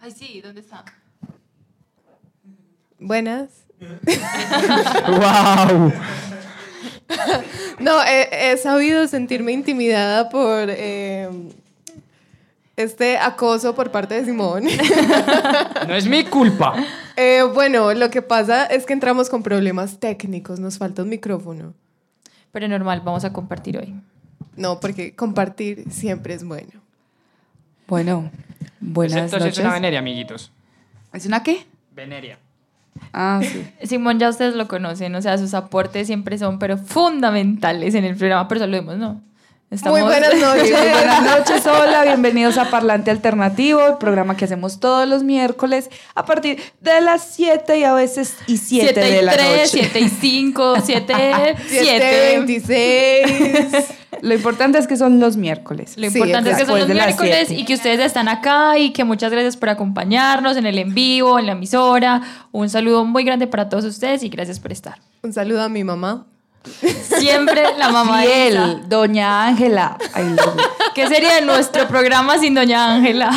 Ay, sí, ¿dónde está? Buenas. ¡Wow! No, he, he sabido sentirme intimidada por eh, este acoso por parte de Simón. No es mi culpa. Eh, bueno, lo que pasa es que entramos con problemas técnicos, nos falta un micrófono. Pero normal, vamos a compartir hoy. No, porque compartir siempre es bueno. Bueno, buenas Excepto si noches. es una veneria, amiguitos. ¿Es una qué? Veneria. Ah, sí. Simón ya ustedes lo conocen, o sea, sus aportes siempre son, pero fundamentales en el programa, pero saludemos, ¿no? Muy buenas noches. Muy buenas noches, hola, bienvenidos a Parlante Alternativo, el programa que hacemos todos los miércoles a partir de las 7 y a veces y 7 7 de y la 3, noche. 7 y 5, 7, 7. 26. Lo importante es que son los miércoles. Lo Sí, importante es que son los miércoles y que ustedes están acá y que muchas gracias por acompañarnos en el en vivo, en la emisora. Un saludo muy grande para todos ustedes y gracias por estar. Un saludo a mi mamá. Siempre la mamá de Isa. doña Ángela. ¿Qué sería de nuestro programa sin Doña Ángela?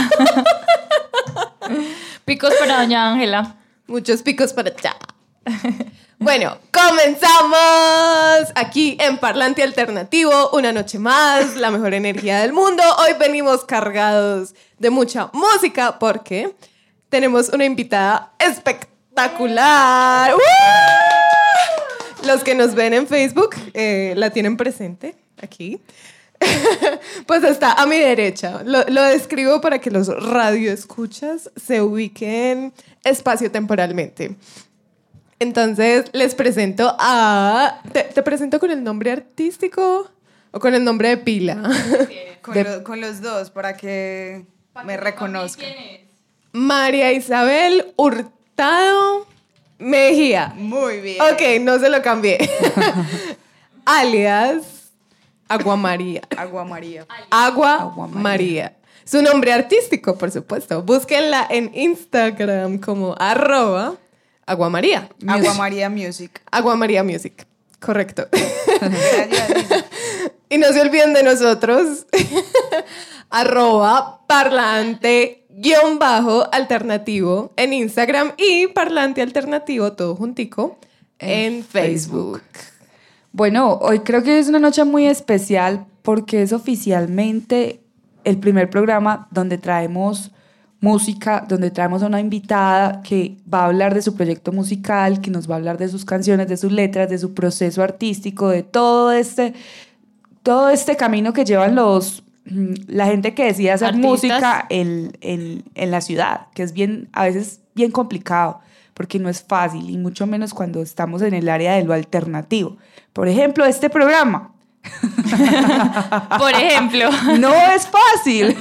Picos para Doña Ángela. Muchos picos para allá. Bueno, comenzamos aquí en Parlante Alternativo, una noche más, la mejor energía del mundo. Hoy venimos cargados de mucha música porque tenemos una invitada espectacular. ¡Uh! Los que nos ven en Facebook eh, la tienen presente aquí. pues está a mi derecha. Lo, lo describo para que los radioescuchas se ubiquen espacio-temporalmente. Entonces les presento a... ¿Te, te presento con el nombre artístico o con el nombre de pila? Con, De- lo- con los dos, para que me reconozcan. María Isabel Hurtado Mejía. Muy bien. Ok, no se lo cambié. Alias Agua María. Agua María. Agua, Agua María. María. Su nombre artístico, por supuesto. Búsquenla en Instagram como arroba Agua María. Agua María Music. Agua María Music. Correcto. Y no se olviden de nosotros. arroba parlante guion bajo alternativo en Instagram y parlante alternativo todo juntico en, En Facebook. Bueno, hoy creo que es una noche muy especial porque es oficialmente el primer programa donde traemos música, donde traemos a una invitada que va a hablar de su proyecto musical, que nos va a hablar de sus canciones, de sus letras, de su proceso artístico, de todo este, todo este camino que llevan los la gente que decide hacer Artistas. música en, en- en la ciudad, que es bien, a veces bien complicado, porque no es fácil, y mucho menos cuando estamos en el área de lo alternativo. Por ejemplo, este programa. Por ejemplo. No es fácil,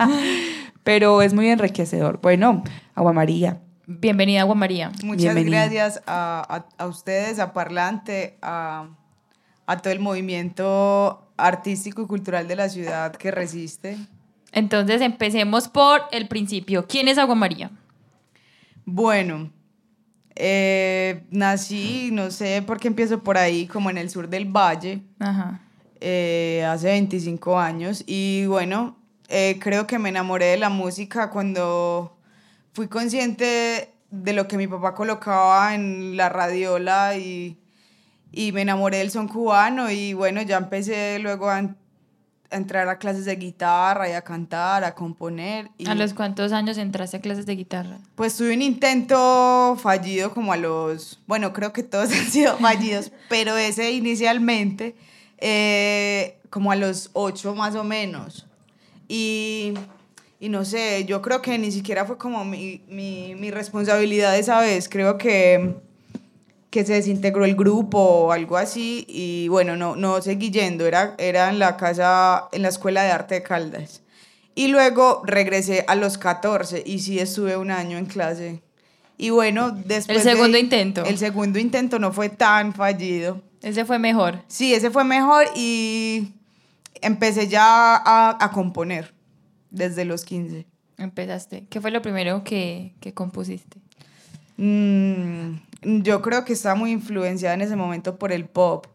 pero es muy enriquecedor. Bueno, Agua María. Bienvenida, Agua María. Muchas Bienvenida. gracias a, a- a ustedes, a Parlante, a, a todo el movimiento artístico y cultural de la ciudad que resiste. Entonces empecemos por el principio. ¿Quién es Agua María? Bueno, eh, nací, no sé por qué empiezo por ahí, como en el sur del valle. Ajá. eh, hace 25 años y bueno, eh, creo que me enamoré de la música cuando fui consciente de lo que mi papá colocaba en la radiola y, y me enamoré del son cubano y bueno, ya empecé luego a, a entrar a clases de guitarra y a cantar, a componer. Y ¿A los cuántos años entraste a clases de guitarra? Pues tuve un intento fallido como a los, bueno, creo que todos han sido fallidos, pero ese inicialmente eh, como a los ocho más o menos. Y, y no sé, yo creo que ni siquiera fue como mi, mi, mi responsabilidad esa vez, creo que, que se desintegró el grupo o algo así y bueno, no, no seguí yendo, era, era en la casa, en la Escuela de Arte de Caldas. Y luego regresé a los 14 y sí estuve un año en clase. Y bueno, después... El de- segundo intento. El segundo intento no fue tan fallido. Ese fue mejor. Sí, ese fue mejor y empecé ya a, a componer desde los 15. Empezaste. ¿Qué fue lo primero que, que compusiste? Mm, yo creo que estaba muy influenciada en ese momento por el pop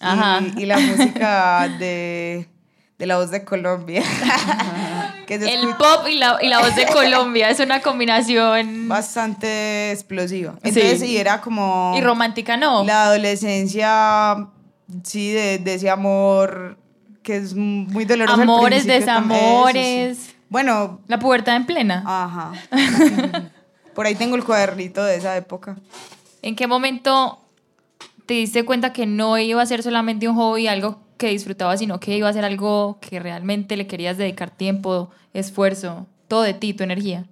y- Ajá. Y, la música de, de la voz de Colombia, que El escucha pop y la, y la voz de Colombia es una combinación. bastante explosiva. Entonces, Sí. sí, era como... Y romántica no. La adolescencia, sí, de, de ese amor que es muy doloroso. Amores, eso desamores. sí. Bueno, La pubertad en plena. ajá. Por ahí tengo el cuadernito de esa época. ¿En qué momento te diste cuenta que no iba a ser solamente un hobby, algo que disfrutabas, sino que iba a ser algo que realmente le querías dedicar tiempo, esfuerzo, todo de ti, tu energía?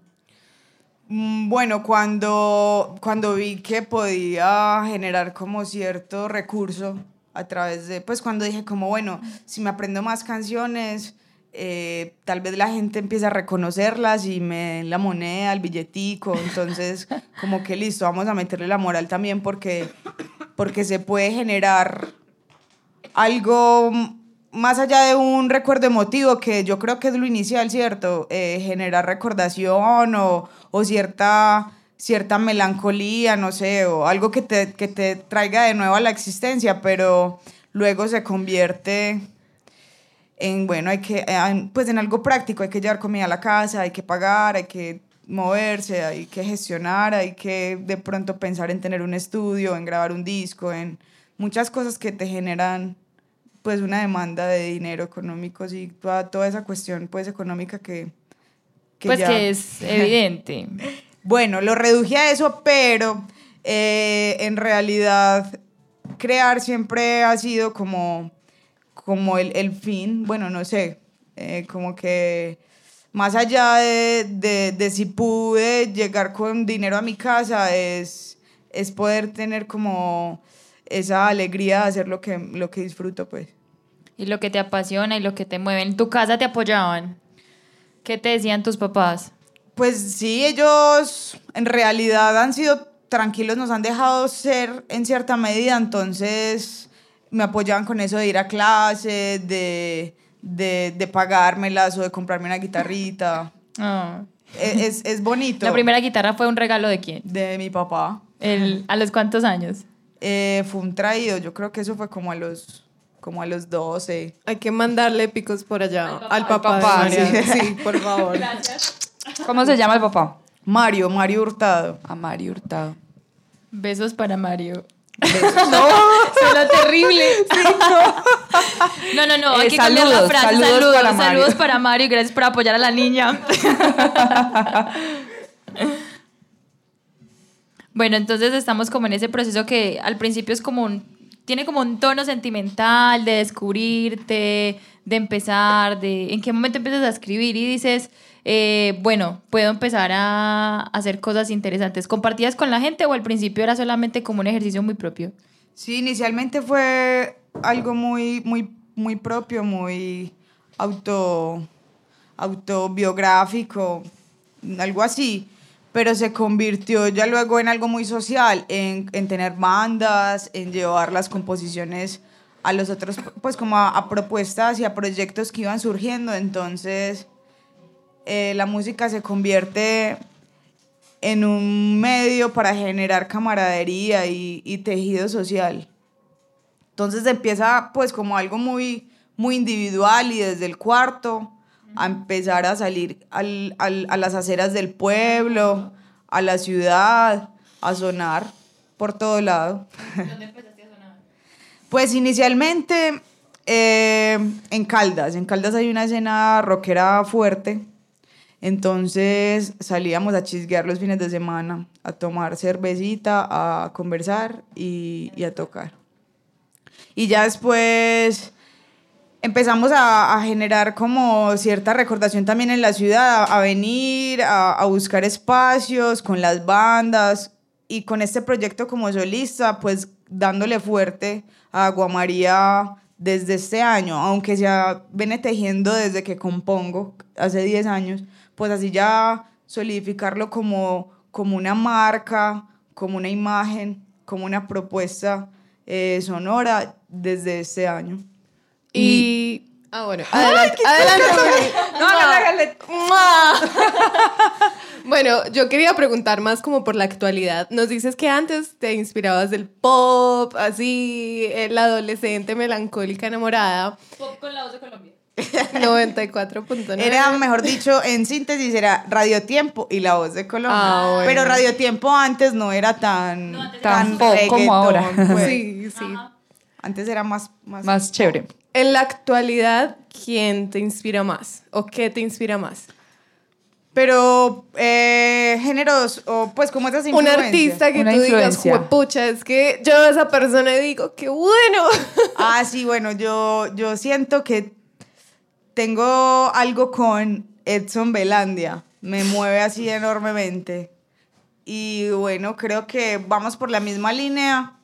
Mm, Bueno, cuando, cuando vi que podía generar como cierto recurso a través de, pues cuando dije como, bueno, si me aprendo más canciones, eh, tal vez la gente empieza a reconocerlas y me den la moneda, el billetico, entonces como que listo, vamos a meterle la moral también porque, porque se puede generar algo más allá de un recuerdo emotivo, que yo creo que es lo inicial, ¿cierto? Eh, generar recordación o, o cierta, cierta melancolía, no sé, o algo que te, que te traiga de nuevo a la existencia, pero luego se convierte en, bueno, hay que, en, pues en algo práctico, hay que llevar comida a la casa, hay que pagar, hay que moverse, hay que gestionar, hay que de pronto pensar en tener un estudio, en grabar un disco, en muchas cosas que te generan pues una demanda de dinero económico y toda, toda esa cuestión pues económica que, que pues ya- que es evidente. bueno, lo reduje a eso, pero eh, en realidad crear siempre ha sido como, como el, el fin, bueno, no sé, eh, como que más allá de, de- de si pude llegar con dinero a mi casa, es, es poder tener como esa alegría de hacer lo que, lo que disfruto, pues. Y lo que te apasiona y lo que te mueve. ¿En tu casa te apoyaban? ¿Qué te decían tus papás? Pues sí, ellos en realidad han sido tranquilos, nos han dejado ser en cierta medida, entonces me apoyaban con eso de ir a clases, de, de, de pagármelas o de comprarme una guitarrita. E- Es, es bonito. La primera guitarra fue un regalo de quién? De mi papá. El, ¿A los cuántos años? Eh, fue un traído, yo creo que eso fue como a los, como a los 12. Hay que mandarle picos por allá al papá, Al papá, sí. Sí, por favor. ¿Cómo se llama el papá? Mario, Mario Hurtado. A Mario Hurtado. Besos para Mario. No, suena terrible. no. no, no, hay Eh, que cambiar la saludos, frase. saludos Saludos, para Mario. saludos para Mario y gracias por apoyar a la niña. bueno, entonces estamos como en ese proceso que al principio es como un, tiene como un tono sentimental de descubrirte, de empezar, de en qué momento empiezas a escribir y dices, eh, bueno, puedo empezar a hacer cosas interesantes. ¿Compartías con la gente o al principio era solamente como un ejercicio muy propio? Sí, inicialmente fue algo muy, muy, muy propio, muy auto, autobiográfico, algo así, pero se convirtió ya luego en algo muy social, en, en tener bandas, en llevar las composiciones a los otros, pues como a propuestas y a proyectos que iban surgiendo, entonces eh, la música se convierte en un medio para generar camaradería y, y tejido social. Entonces empieza pues como algo muy, muy individual y desde el cuarto a empezar a salir al- al- a las aceras del pueblo, a la ciudad, a sonar por todo lado. Pues inicialmente eh, en Caldas, en Caldas hay una escena rockera fuerte, entonces salíamos a chisguear los fines de semana, a tomar cervecita, a conversar y, a tocar. Y ya después empezamos a, generar como cierta recordación también en la ciudad, a, venir, a, a buscar espacios con las bandas y con este proyecto como solista, pues dándole fuerte a Aguamaría desde este año, aunque se viene tejiendo desde que compongo, hace 10 años, pues así ya solidificarlo como, como una marca, como una imagen, como una propuesta eh, sonora desde este año. Y. Ah, bueno. Adelante. adelante. No, hágale. Bueno, yo quería preguntar más como por la actualidad. Nos dices que antes te inspirabas del pop, así, eh, la adolescente melancólica enamorada. Pop con la voz de Colombia. 94.9. Era, mejor dicho, en síntesis, era Radio Tiempo y La Voz de Colombia. Ah, bueno. Pero Radio Tiempo antes no era tan, Tan pop como ahora. pues. Sí, sí. Antes era más... más, Más chévere. En la actualidad, ¿quién te inspira más? ¿O qué te inspira más? Pero eh, géneros, o pues como esas Un artista que Una tú digas, juepucha, es que yo a esa persona digo, qué bueno. Ah, sí, bueno, yo, yo siento que tengo algo con Edson Belandia. Me mueve así enormemente. Y bueno, creo que vamos por la misma línea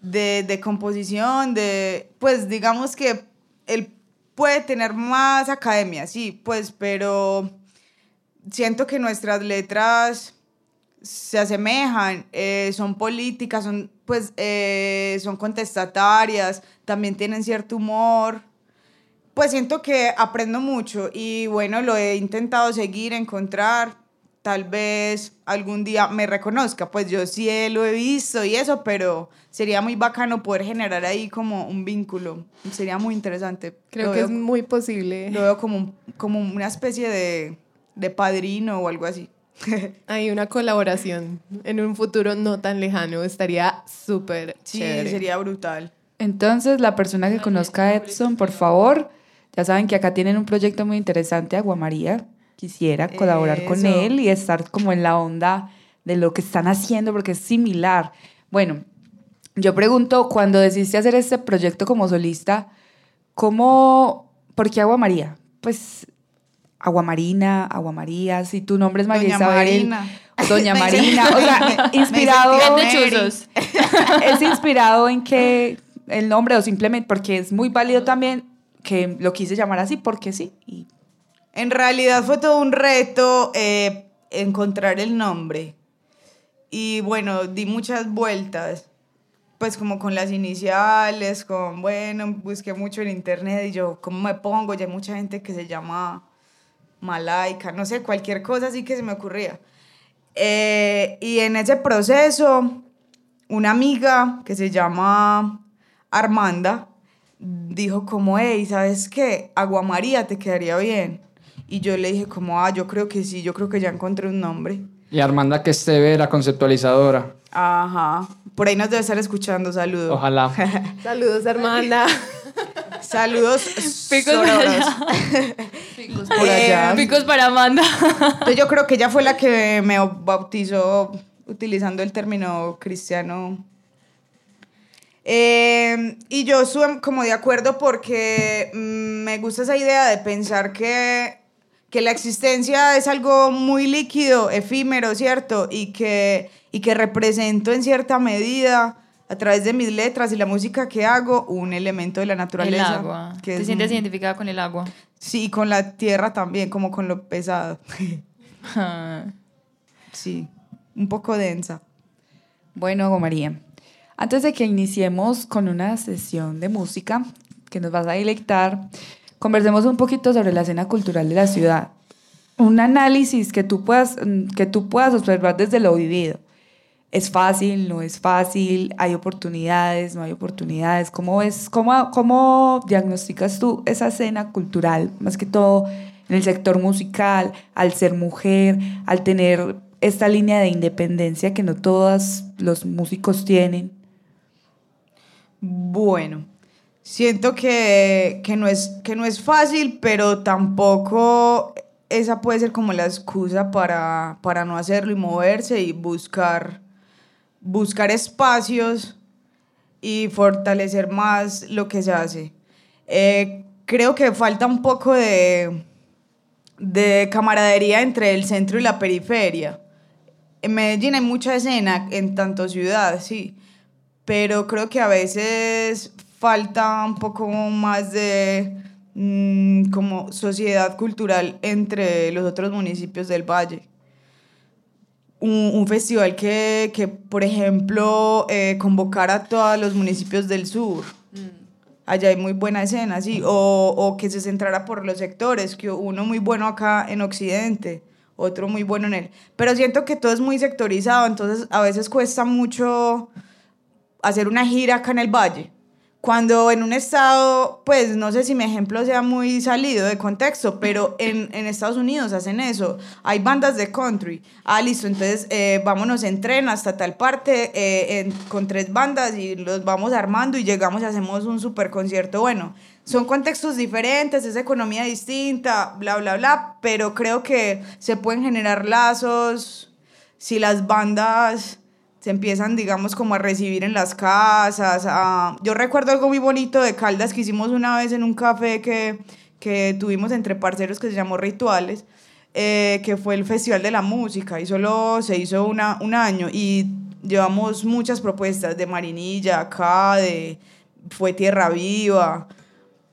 de, de composición, de, pues digamos que él puede tener más academia, sí, pues, pero siento que nuestras letras se asemejan, eh, son políticas, son, pues, eh, son contestatarias, también tienen cierto humor. Pues siento que aprendo mucho y bueno, lo he intentado seguir, encontrar. Tal vez algún día me reconozca, pues yo sí lo he visto y eso, pero sería muy bacano poder generar ahí como un vínculo. Sería muy interesante. Creo Lo que veo- es muy posible. lo veo como, un- como una especie de, de padrino o algo así. Hay una colaboración en un futuro no tan lejano. Estaría súper Sí, chévere. sería brutal. Entonces, la persona que conozca a Edson, por favor, ya saben que acá tienen un proyecto muy interesante, Agua María. Quisiera colaborar con él y estar como en la onda de lo que están haciendo, porque es similar. Bueno, yo pregunto, cuando decidiste hacer este proyecto como solista, ¿cómo, por qué Agua María? Pues Agua Marina, Agua María, si tu nombre es María Doña Isabel. Marina. Doña Marina, o sea, inspirado es inspirado en que el nombre o simplemente porque es muy válido también que lo quise llamar así porque sí. Y En realidad fue todo un reto eh, encontrar el nombre. Y bueno, di muchas vueltas. Pues como con las iniciales, con, bueno, busqué mucho en internet y yo, ¿cómo me pongo? Ya hay mucha gente que se llama Malaika, no sé, cualquier cosa así que se me ocurría. Eh, y en ese proceso, una amiga que se llama Armanda dijo como, hey, ¿sabes qué? Agua María te quedaría bien. Y yo le dije como, ah, yo creo que sí, yo creo que ya encontré un nombre. Y Armanda que esté la conceptualizadora. Ajá. Por ahí nos debe estar escuchando, saludos. Ojalá. Saludos, hermana. Saludos. Picos sororos. por allá. Eh, Picos para Amanda. Entonces yo creo que ella fue la que me bautizó utilizando el término cristiano. Eh, y yo estuve como de acuerdo porque mm, me gusta esa idea de pensar que, que la existencia es algo muy líquido, efímero, ¿cierto? Y que, y que represento en cierta medida a través de mis letras y la música que hago un elemento de la El naturaleza. agua. que ¿Te es sientes muy- identificada con el agua? Sí, con la tierra también, como con lo pesado. Sí, un poco densa. Bueno, María, antes de que iniciemos con una sesión de música que nos vas a deleitar, conversemos un poquito sobre la escena cultural de la ciudad. Un análisis que tú puedas, mm, que tú puedas observar desde lo vivido. ¿Es fácil? ¿No es fácil? ¿Hay oportunidades? ¿No hay oportunidades? ¿Cómo, es, cómo, ¿Cómo diagnosticas tú esa escena cultural, más que todo en el sector musical, al ser mujer, al tener esta línea de independencia que no todos los músicos tienen? Bueno, siento que, que, no es, que no es fácil, pero tampoco esa puede ser como la excusa para, para no hacerlo y moverse y buscar, buscar espacios y fortalecer más lo que se hace. Eh, creo que falta un poco de, de camaradería entre el centro y la periferia. En Medellín hay mucha escena, en tanto ciudad, sí, pero creo que a veces falta un poco más de mm, como sociedad cultural entre los otros municipios del valle. Un, un festival que, que, por ejemplo, eh, convocara a todos los municipios del sur. Allá hay muy buena escena, sí. O, o que se centrara por los sectores, que uno muy bueno acá en Occidente, otro muy bueno en él. Pero siento que todo es muy sectorizado, entonces a veces cuesta mucho hacer una gira acá en el valle. cuando en un estado, pues no sé si mi ejemplo sea muy salido de contexto, pero en, en Estados Unidos hacen eso. Hay bandas de country. Ah, listo, entonces eh, vámonos en tren hasta tal parte eh, con tres bandas y los vamos armando y llegamos y hacemos un super concierto. Bueno, son contextos diferentes, es economía distinta, bla, bla, bla, pero creo que se pueden generar lazos si las bandas se empiezan, digamos, como a recibir en las casas. a- Yo recuerdo algo muy bonito de Caldas que hicimos una vez en un café que, que tuvimos entre parceros que se llamó Rituales, eh, que fue el Festival de la Música y solo se hizo una, un año y llevamos muchas propuestas de Marinilla, acá, de Fue Tierra Viva.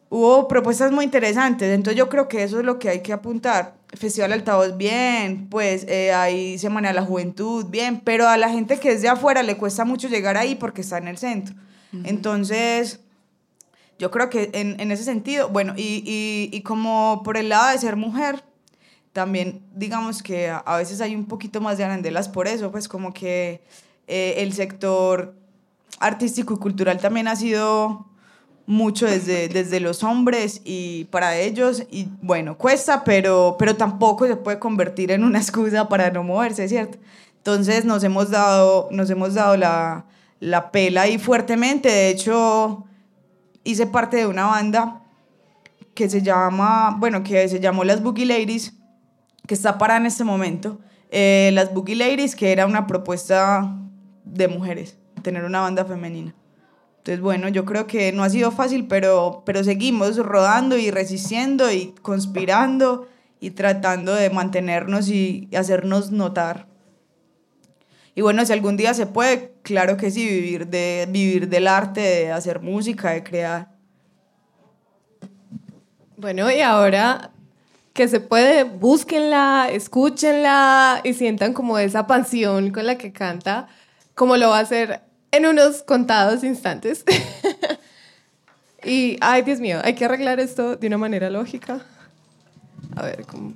Hubo propuestas muy interesantes, entonces yo creo que eso es lo que hay que apuntar. Festival Altavoz, bien, pues eh, hay Semana de la Juventud, bien, pero a la gente que es de afuera le cuesta mucho llegar ahí porque está en el centro. Entonces, yo creo que en, en ese sentido, bueno, y, y, y como por el lado de ser mujer, también digamos que a, a veces hay un poquito más de arandelas por eso, pues como que eh, el sector artístico y cultural también ha sido mucho desde, desde los hombres y para ellos, y bueno, cuesta, pero, pero tampoco se puede convertir en una excusa para no moverse, ¿cierto? Entonces nos hemos dado, nos hemos dado la, la pela ahí fuertemente, de hecho hice parte de una banda que se llama, bueno, que se llamó Las Boogie Ladies, que está parada en este momento. Eh, Las Boogie Ladies, que era una propuesta de mujeres, tener una banda femenina. Entonces, bueno, yo creo que no ha sido fácil, pero, pero seguimos rodando y resistiendo y conspirando y tratando de mantenernos y hacernos notar. Y bueno, si algún día se puede, claro que sí, vivir, de, vivir del arte, de hacer música, de crear. Bueno, y ahora que se puede, búsquenla, escúchenla y sientan como esa pasión con la que canta, como lo va a hacer en unos contados instantes. y, ay, Dios mío, hay que arreglar esto de una manera lógica. A ver, ¿cómo?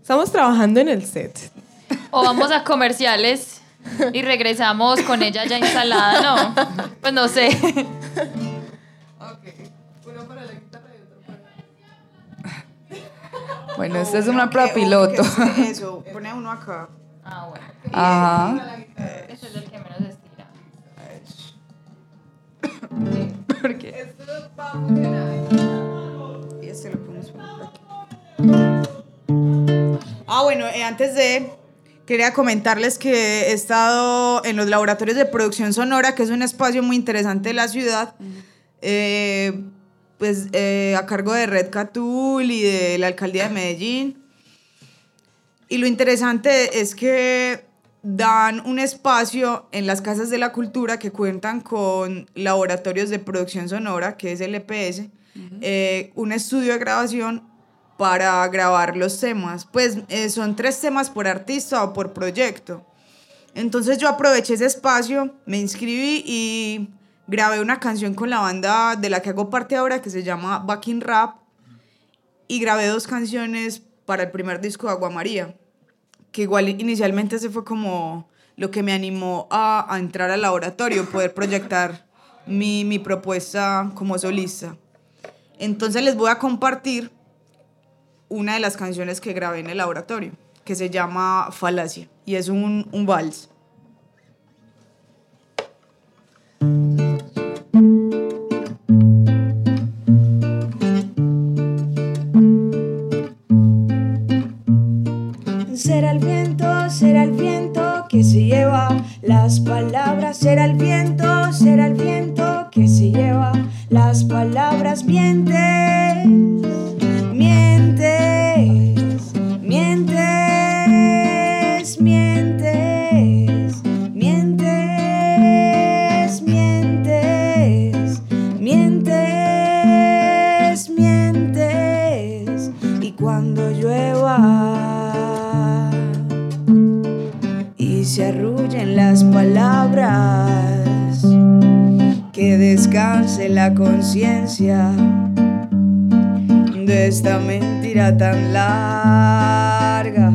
Estamos trabajando en el set. O vamos a comerciales y regresamos con ella ya instalada, ¿no? Pues no sé. Bueno, esta es una prueba piloto. Eso, pone uno acá. Ah, bueno. Ajá. Ese es el que menos estira. Porque Y este lo por aquí. Ah, bueno, eh, antes de... Quería comentarles que he estado en los laboratorios de producción sonora, que es un espacio muy interesante de la ciudad, eh, pues eh, a cargo de Red Catul y de la alcaldía de Medellín. Y lo interesante es que dan un espacio en las casas de la cultura que cuentan con laboratorios de producción sonora, que es el EPS, eh, un estudio de grabación para grabar los temas. Pues eh, son tres temas por artista o por proyecto. Entonces yo aproveché ese espacio, me inscribí y grabé una canción con la banda de la que hago parte ahora que se llama Backing Rap y grabé dos canciones para el primer disco de Agua María, que igual inicialmente ese fue como lo que me animó a, entrar al laboratorio, poder proyectar mi, propuesta como solista. Entonces les voy a compartir una de las canciones que grabé en el laboratorio, que se llama Falacia, y es un vals. Las palabras. Será el viento, será el viento que se lleva las palabras. Mientes, de esta mentira tan larga.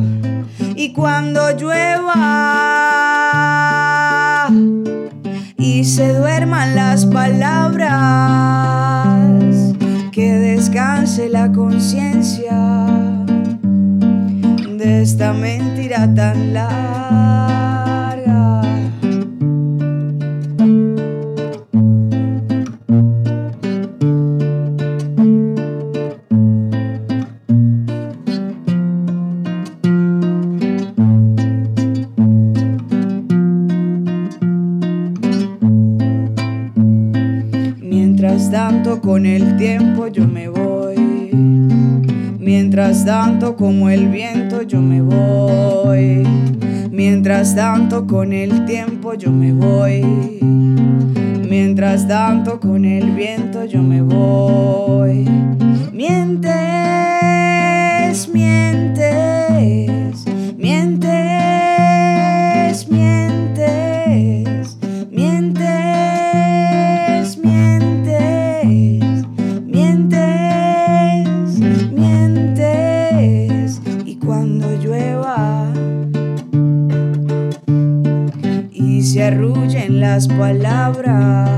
Y cuando llueva y se duerma duerman las palabras, que descanse la conciencia de esta mentira tan larga. Arrullen las palabras,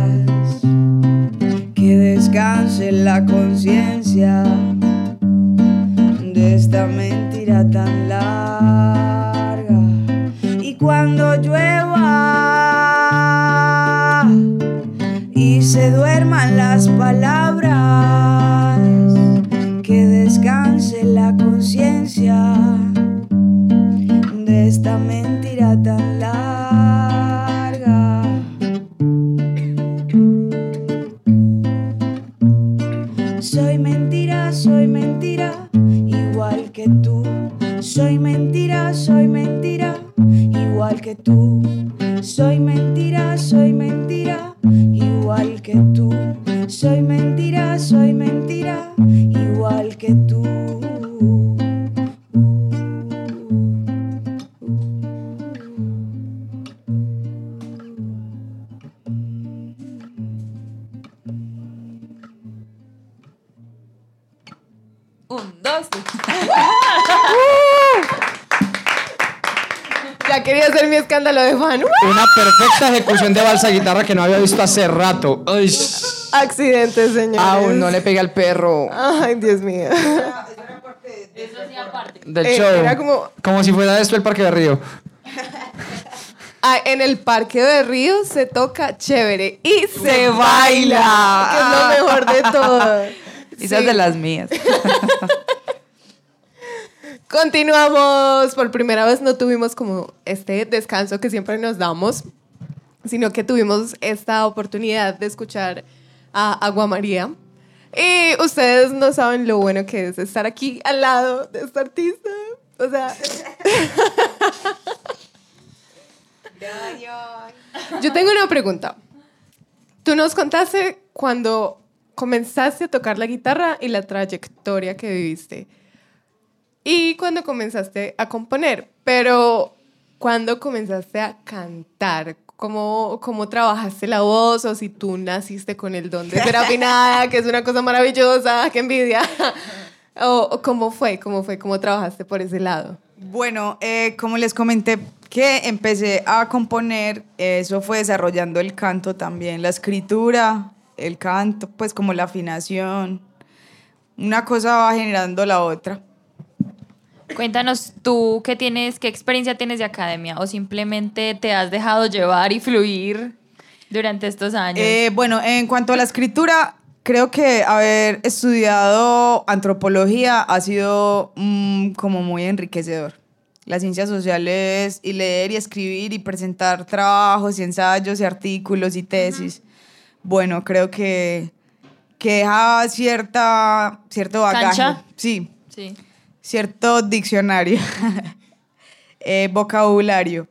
que descanse la conciencia de esta mentira tan larga. Perfecta ejecución de balsa guitarra que no había visto hace rato. Ay. Accidente, señores. Aún no le pegué al perro Ay, Dios mío. Eso sí aparte. del Eh, show. era como- como si fuera esto el Parque de Río. Ah, en el Parque de Río se toca chévere y se, Se baila, baila. que es lo mejor de todo. Esa es Sí. de las mías. Continuamos. Por primera vez no tuvimos como este descanso que siempre nos damos, sino que tuvimos esta oportunidad de escuchar a Agua María. Y ustedes no saben lo bueno que es estar aquí al lado de esta artista. O sea, yo tengo una pregunta. Tú nos contaste cuando comenzaste a tocar la guitarra y la trayectoria que viviste. Y cuando comenzaste a componer, pero cuando comenzaste a cantar, ¿cómo, cómo trabajaste la voz o si tú naciste con el don de ser afinada, que es una cosa maravillosa, qué envidia? o, o cómo fue, cómo fue, cómo trabajaste por ese lado? Bueno, eh, como les comenté que empecé a componer, eso fue desarrollando el canto también, la escritura, el canto, pues como la afinación. Una cosa va generando la otra. Cuéntanos tú qué tienes, qué experiencia tienes de academia o simplemente te has dejado llevar y fluir durante estos años. Eh, bueno, en cuanto a la escritura, creo que haber estudiado antropología ha sido mm, como muy enriquecedor. Las ciencias sociales y leer y escribir y presentar trabajos y ensayos y artículos y tesis. Bueno, creo que, que deja cierta, cierto bagaje. ¿Cancha? Sí, sí. Cierto diccionario, eh, vocabulario.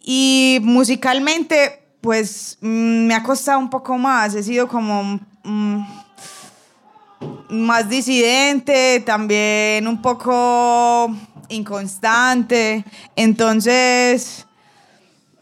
Y musicalmente, pues mm, me ha costado un poco más. He sido como mm, más disidente, también un poco inconstante. Entonces,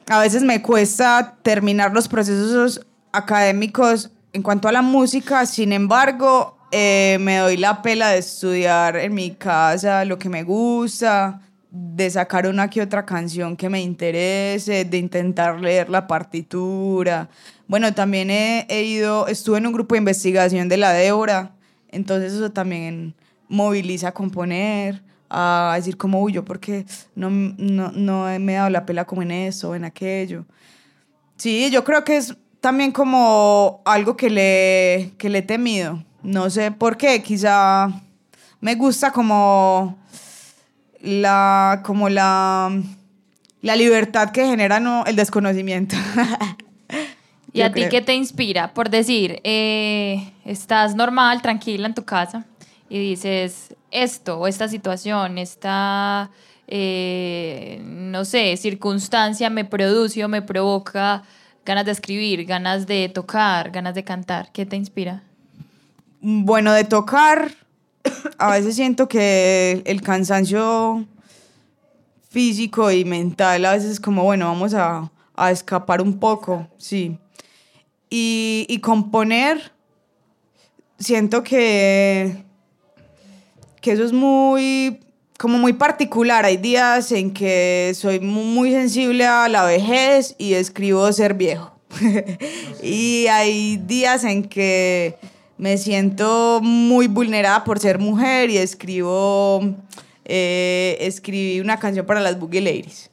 a veces me cuesta terminar los procesos académicos en cuanto a la música, sin embargo, eh, me doy la pela de estudiar en mi casa lo que me gusta, de sacar una que otra canción que me interese, de intentar leer la partitura. Bueno, también he, he ido, estuve en un grupo de investigación de la Débora, entonces eso también moviliza a componer, a decir como, uy, yo porque no, no, no me he dado la pela como en eso, en aquello. Sí, yo creo que es también como algo que le, que le he temido. No sé por qué, quizá me gusta como la, como la, la libertad que genera no, el desconocimiento. ¿Y Yo a ti qué te inspira? Por decir, eh, estás normal, tranquila en tu casa y dices esto o esta situación, esta, eh, no sé, circunstancia me produce o me provoca ganas de escribir, ganas de tocar, ganas de cantar. ¿Qué te inspira? Bueno, de tocar, a veces siento que el cansancio físico y mental a veces es como, bueno, vamos a, a escapar un poco, sí. Y, y componer, siento que, que eso es muy, como muy particular. Hay días en que soy mu- muy sensible a la vejez y escribo ser viejo. y hay días en que me siento muy vulnerada por ser mujer y escribo, eh, escribí una canción para las Boogie Ladies.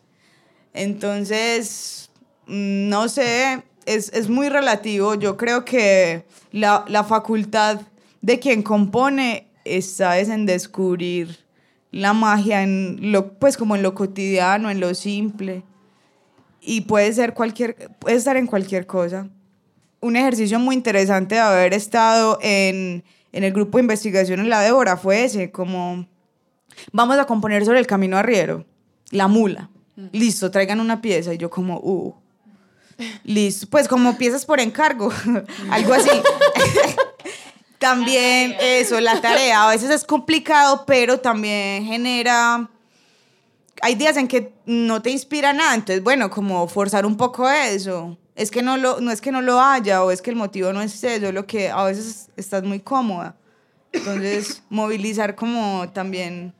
Entonces, mm, no sé, es, es muy relativo. Yo creo que la, la facultad de quien compone está es en descubrir la magia en lo, pues como en lo cotidiano, en lo simple. Y puede ser cualquier, puede estar en cualquier cosa. Un ejercicio muy interesante de haber estado en, en el grupo de investigación en la Débora fue ese, como vamos a componer sobre el camino arriero, la mula. Listo, traigan una pieza. Y yo como, uh. Listo, pues como piezas por encargo, algo así. también eso, la tarea. A veces es complicado, pero también genera... Hay días en que no te inspira nada, entonces bueno, como forzar un poco eso. Es que no, lo, no es que no lo haya o es que el motivo no es eso, lo que a veces estás muy cómoda. Entonces, movilizar como también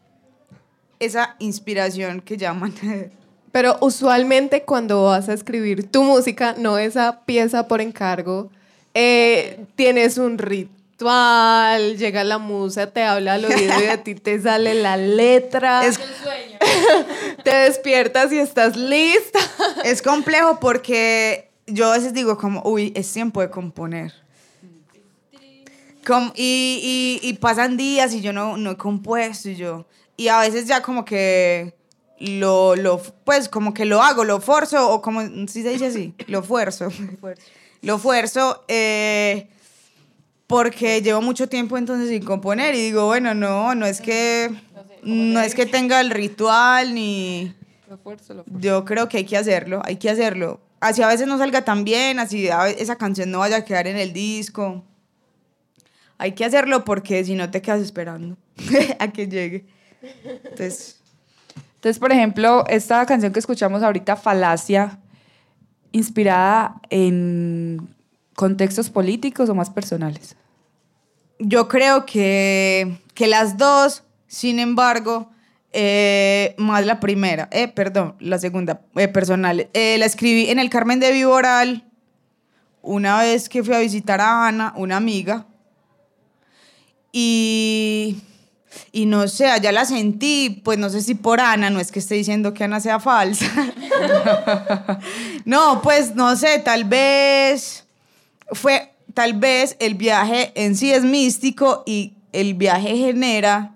esa inspiración que llaman. Pero usualmente cuando vas a escribir tu música, no esa pieza por encargo, eh, tienes un ritual, llega la musa, te habla al oído y a ti te sale la letra. Es- te despiertas y estás lista. Es complejo porque yo a veces digo como, uy, es tiempo de componer. Com- y, y- y pasan días y yo no, no he compuesto y yo... Y a veces ya como que lo, lo, pues como que lo hago, lo forzo, o como, si se dice así, lo fuerzo. lo fuerzo, eh, porque llevo mucho tiempo entonces sin componer y digo, bueno, no, no es que, no es que tenga el ritual ni... Yo creo que hay que hacerlo, hay que hacerlo. Así a veces no salga tan bien, así a esa canción no vaya a quedar en el disco. Hay que hacerlo porque si no te quedas esperando a que llegue. Entonces, Entonces, por ejemplo, esta canción que escuchamos ahorita, Falacia, inspirada en contextos políticos o más personales. yo creo que, que las dos, sin embargo, eh, más la primera, eh, perdón, la segunda, eh, personal. Eh, la escribí en el Carmen de Viboral una vez que fui a visitar a Ana, una amiga, y, y no sé, allá la sentí, pues no sé si por Ana, no es que esté diciendo que Ana sea falsa. no, pues no sé, tal vez fue, tal vez el viaje en sí es místico y el viaje genera,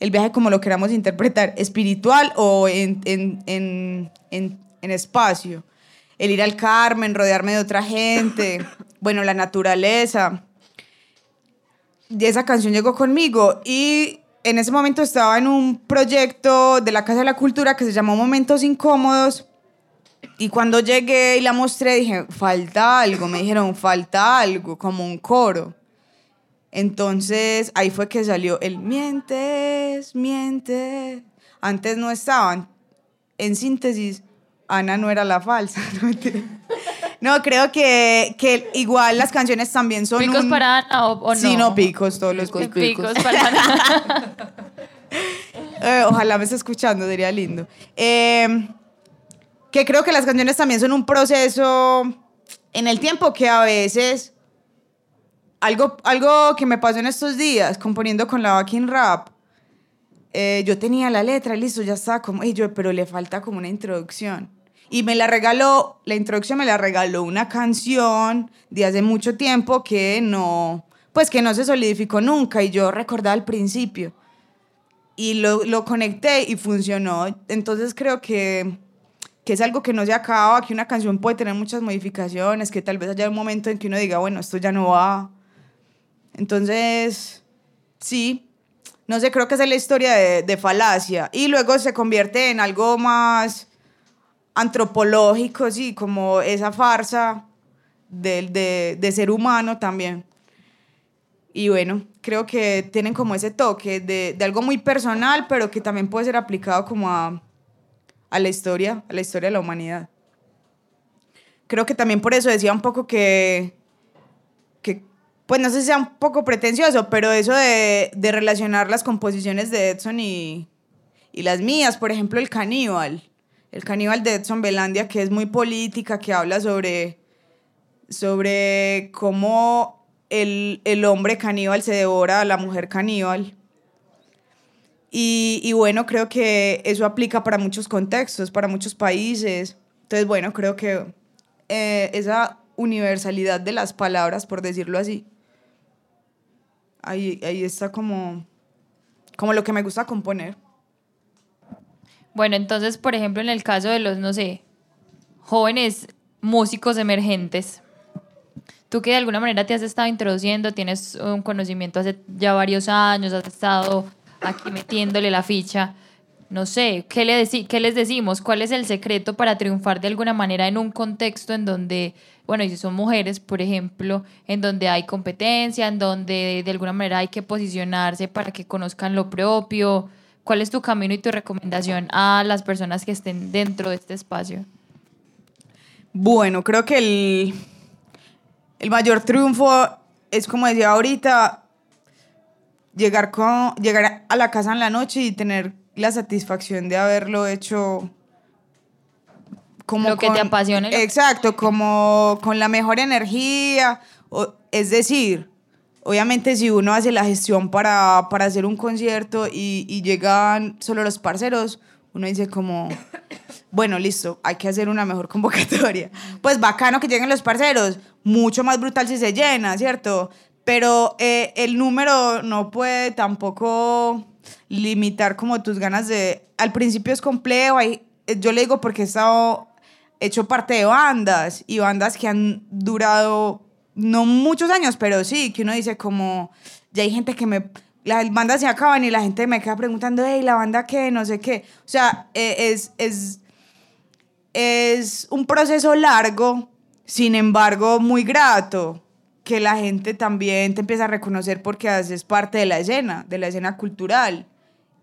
el viaje como lo queramos interpretar, espiritual o en, en, en, en, en espacio. El ir al Carmen, rodearme de otra gente, bueno, la naturaleza. Y esa canción llegó conmigo y en ese momento estaba en un proyecto de la Casa de la Cultura que se llamó Momentos Incómodos y cuando llegué y la mostré dije, falta algo, me dijeron, falta algo, como un coro. Entonces ahí fue que salió el mientes, mientes. Antes no estaban. En síntesis, Ana no era la falsa. No, creo que, que igual las canciones también son ¿Picos un- para Ana o, o no? Sí, no, picos, todos los Picos, picos. para Ana. Eh, ojalá me esté escuchando, sería lindo. Eh, que creo que las canciones también son un proceso en el tiempo que a veces algo, algo que me pasó en estos días componiendo con la backing rap eh, yo tenía la letra listo ya estaba como "Ey, yo pero le falta como una introducción y me la regaló la introducción me la regaló una canción de hace mucho tiempo que no pues que no se solidificó nunca y yo recordaba al principio y lo, lo conecté y funcionó. Entonces creo que, que es algo que no se acaba, que una canción puede tener muchas modificaciones, que tal vez haya un momento en que uno diga, bueno, esto ya no va. Entonces, sí, no sé, creo que es la historia de, Falacia. Y luego se convierte en algo más antropológico, sí, como esa farsa de, de ser humano también. Y bueno, creo que tienen como ese toque de, de algo muy personal, pero que también puede ser aplicado como a, a la historia, a la historia de la humanidad. Creo que también por eso decía un poco que, que pues no sé si sea un poco pretencioso, pero eso de, de relacionar las composiciones de Edson y, y las mías, por ejemplo, el caníbal, el caníbal de Edson Belandia, que es muy política, que habla sobre, sobre cómo el, el hombre caníbal se devora a la mujer caníbal. Y, y bueno, creo que eso aplica para muchos contextos, para muchos países. Entonces, bueno, creo que eh, esa universalidad de las palabras, por decirlo así, ahí, ahí está como, como lo que me gusta componer. Bueno, entonces, por ejemplo, en el caso de los, no sé, jóvenes músicos emergentes, tú que de alguna manera te has estado introduciendo, tienes un conocimiento hace ya varios años, has estado aquí metiéndole la ficha, no sé, ¿qué, le qué les decimos? ¿Cuál es el secreto para triunfar de alguna manera en un contexto en donde, bueno, y si son mujeres, por ejemplo, en donde hay competencia, en donde de alguna manera hay que posicionarse para que conozcan lo propio? ¿Cuál es tu camino y tu recomendación a las personas que estén dentro de este espacio? Bueno, creo que el, el mayor triunfo es, como decía ahorita, llegar, con, llegar a la casa en la noche y tener la satisfacción de haberlo hecho como Lo que te apasione, Exacto, como con la mejor energía. o- es decir, obviamente si uno hace la gestión para, para hacer un concierto y, y llegan solo los parceros, uno dice como, bueno, listo, hay que hacer una mejor convocatoria. Pues bacano que lleguen los parceros, mucho más brutal si se llena, ¿cierto? Pero eh, el número no puede tampoco limitar como tus ganas de... Al principio es complejo, eh, yo le digo porque he estado hecho parte de bandas y bandas que han durado no muchos años, pero sí, que uno dice como, ya hay gente que me, las bandas se acaban y la gente me queda preguntando, hey, la banda qué, no sé qué. O sea, eh, es, es, es un proceso largo, sin embargo, muy grato, que la gente también te empieza a reconocer porque haces parte de la escena, de la escena cultural,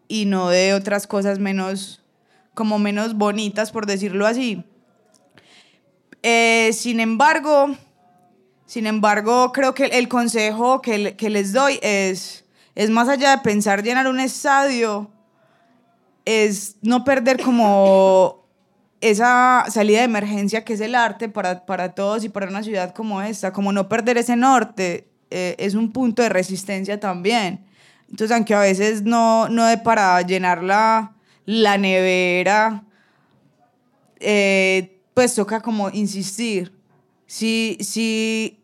y no de otras cosas menos, como menos bonitas, por decirlo así. Eh, sin embargo, sin embargo, creo que el consejo que, que les doy es, es más allá de pensar llenar un estadio, es no perder como esa salida de emergencia que es el arte para, para todos y para una ciudad como esta, como no perder ese norte, eh, es un punto de resistencia también. Entonces, aunque a veces no, no de para llenar la, la nevera, eh, pues toca como insistir. Si, si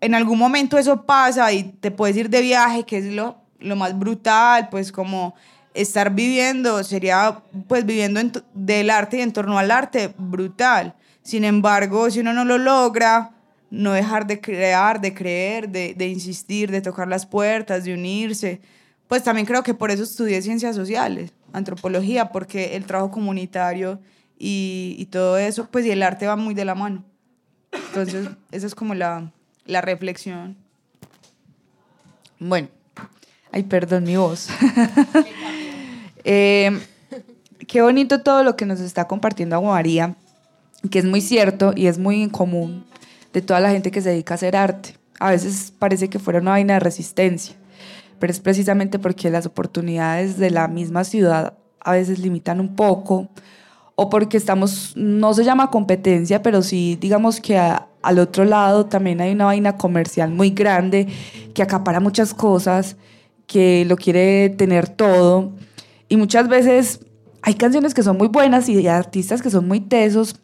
en algún momento eso pasa y te puedes ir de viaje, que es lo, lo más brutal, pues como estar viviendo, sería pues viviendo del arte y en torno al arte, brutal. Sin embargo, si uno no lo logra, no dejar de crear, de creer, de, de insistir, de tocar las puertas, de unirse. Pues también creo que por eso estudié ciencias sociales, antropología, porque el trabajo comunitario y, y todo eso, pues y el arte va muy de la mano. Entonces, esa es como la, la reflexión. Bueno, Ay, perdón, mi voz. Eh, qué bonito todo lo que nos está compartiendo Agua María, que es muy cierto y es muy común de toda la gente que se dedica a hacer arte. A veces parece que fuera una vaina de resistencia. pero es precisamente porque las oportunidades de la misma ciudad a veces limitan un poco, o porque estamos, no se llama competencia, pero sí digamos que a- al otro lado también hay una vaina comercial muy grande que acapara muchas cosas, que lo quiere tener todo, y muchas veces hay canciones que son muy buenas y artistas que son muy tesos,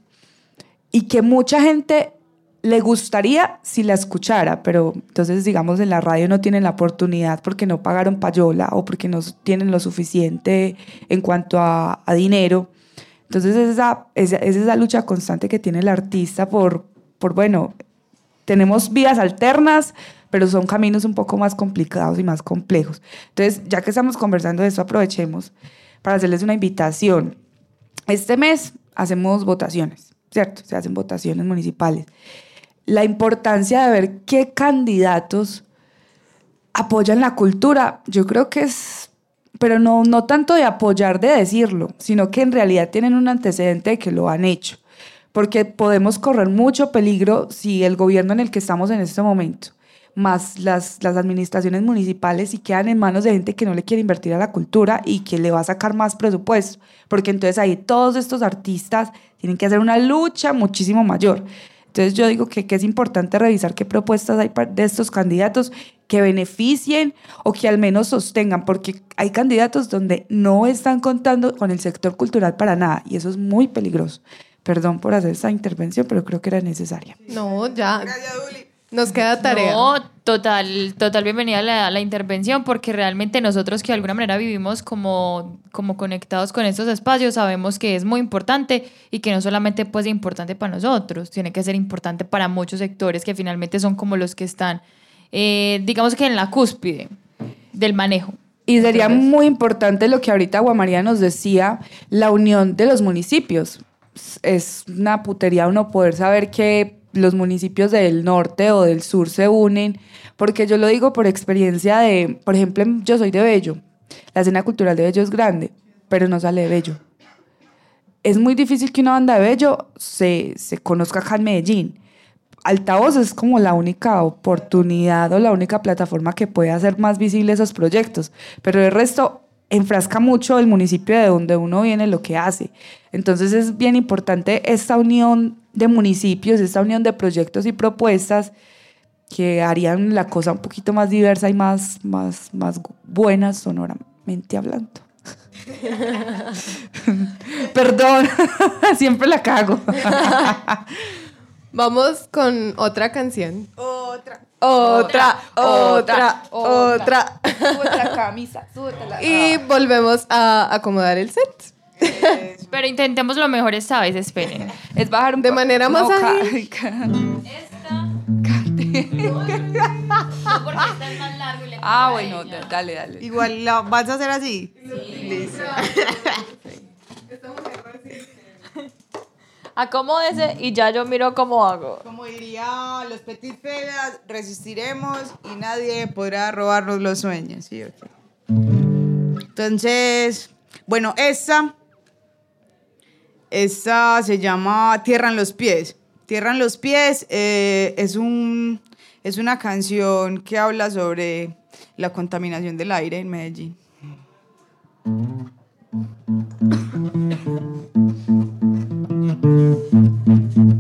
y que mucha gente le gustaría si la escuchara, pero entonces digamos en la radio no tienen la oportunidad porque no pagaron payola o porque no tienen lo suficiente en cuanto a, dinero. Entonces es esa, es esa lucha constante que tiene el artista por, por, bueno, tenemos vías alternas, pero son caminos un poco más complicados y más complejos. Entonces, ya que estamos conversando de eso, aprovechemos para hacerles una invitación. Este mes hacemos votaciones, ¿cierto? Se hacen votaciones municipales. La importancia de ver qué candidatos apoyan la cultura, yo creo que es, pero no, no tanto de apoyar, de decirlo, sino que en realidad tienen un antecedente de que lo han hecho. Porque podemos correr mucho peligro si el gobierno en el que estamos en este momento, más las, las administraciones municipales, y quedan en manos de gente que no le quiere invertir a la cultura y que le va a sacar más presupuesto. Porque entonces ahí todos estos artistas tienen que hacer una lucha muchísimo mayor. Entonces yo digo que, que es importante revisar qué propuestas hay de estos candidatos que beneficien o que al menos sostengan, porque hay candidatos donde no están contando con el sector cultural para nada y eso es muy peligroso. Perdón por hacer esa intervención, pero creo que era necesaria. No, ya. Nos queda tarea. No, total, total bienvenida a la, a la intervención porque realmente nosotros que de alguna manera vivimos como, como conectados con estos espacios sabemos que es muy importante y que no solamente pues es importante para nosotros, tiene que ser importante para muchos sectores que finalmente son como los que están, eh, digamos que en la cúspide del manejo. Y sería Entonces- muy importante lo que ahorita Guamaría nos decía, la unión de los municipios. Es- Es una putería uno poder saber que los municipios del norte o del sur se unen, porque yo lo digo por experiencia de, por ejemplo, yo soy de Bello, la escena cultural de Bello es grande, pero no sale de Bello. Es muy difícil que una banda de Bello se, se conozca acá en Medellín. Altavoz es como la única oportunidad o la única plataforma que puede hacer más visibles esos proyectos, pero el resto enfrasca mucho el municipio de donde uno viene lo que hace. Entonces es bien importante esta unión de municipios, esta unión de proyectos y propuestas que harían la cosa un poquito más diversa y más, más, más buena sonoramente hablando. Perdón, siempre la cago. Vamos con otra canción. Otra. Otra, otra, otra. Súbete la camisa, súbete la Y volvemos a acomodar el set. Pero intentemos lo mejor esta vez, esperen. Es bajar un De manera más ágil. ca- No, porque esta es más largo y le Ah, bueno, da- dale, dale. Igual la vas a hacer así. Acomódese y ya yo miro cómo hago. Como diría los petit felas, resistiremos y nadie podrá robarnos los sueños. ¿sí? Entonces, bueno, esta, esta se llama Tierra en los pies. Tierra en los pies eh, es, un, es una canción que habla sobre la contaminación del aire en Medellín.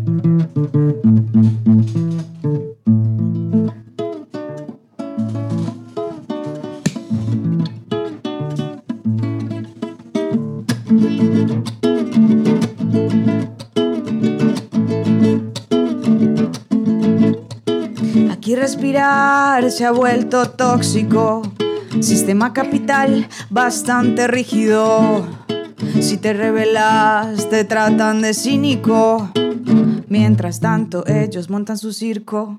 se ha vuelto tóxico. Sistema capital bastante rígido. Si te rebelas, te tratan de cínico. Mientras tanto, ellos montan su circo.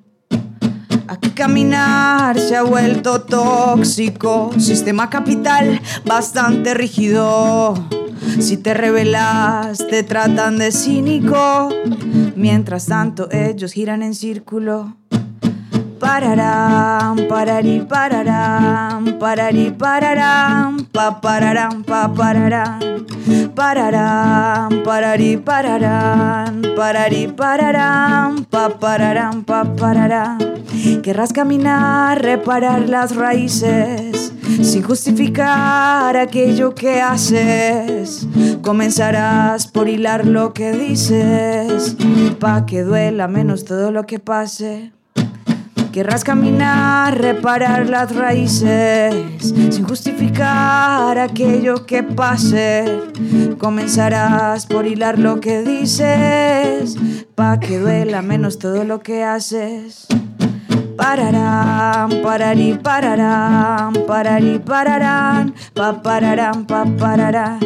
Aquí caminar se ha vuelto tóxico. Sistema capital bastante rígido. Si te rebelas, te tratan de cínico. Mientras tanto, ellos giran en círculo. Pararán, pararí, pararán, pararí, pararán, pa pararán, pa pararán, pararán, pararí, pararán, pararí, pararán, pa pararán, pa pararán. Querrás caminar, reparar las raíces sin justificar aquello que haces. Comenzarás por hilar lo que dices, pa' que duela menos todo lo que pase. Querrás caminar, reparar las raíces, sin justificar aquello que pase. Comenzarás por hilar lo que dices, pa' que duela menos todo lo que haces. Pararán, pararí, pararán, pararí, pararán, pa pararán, pa pararán,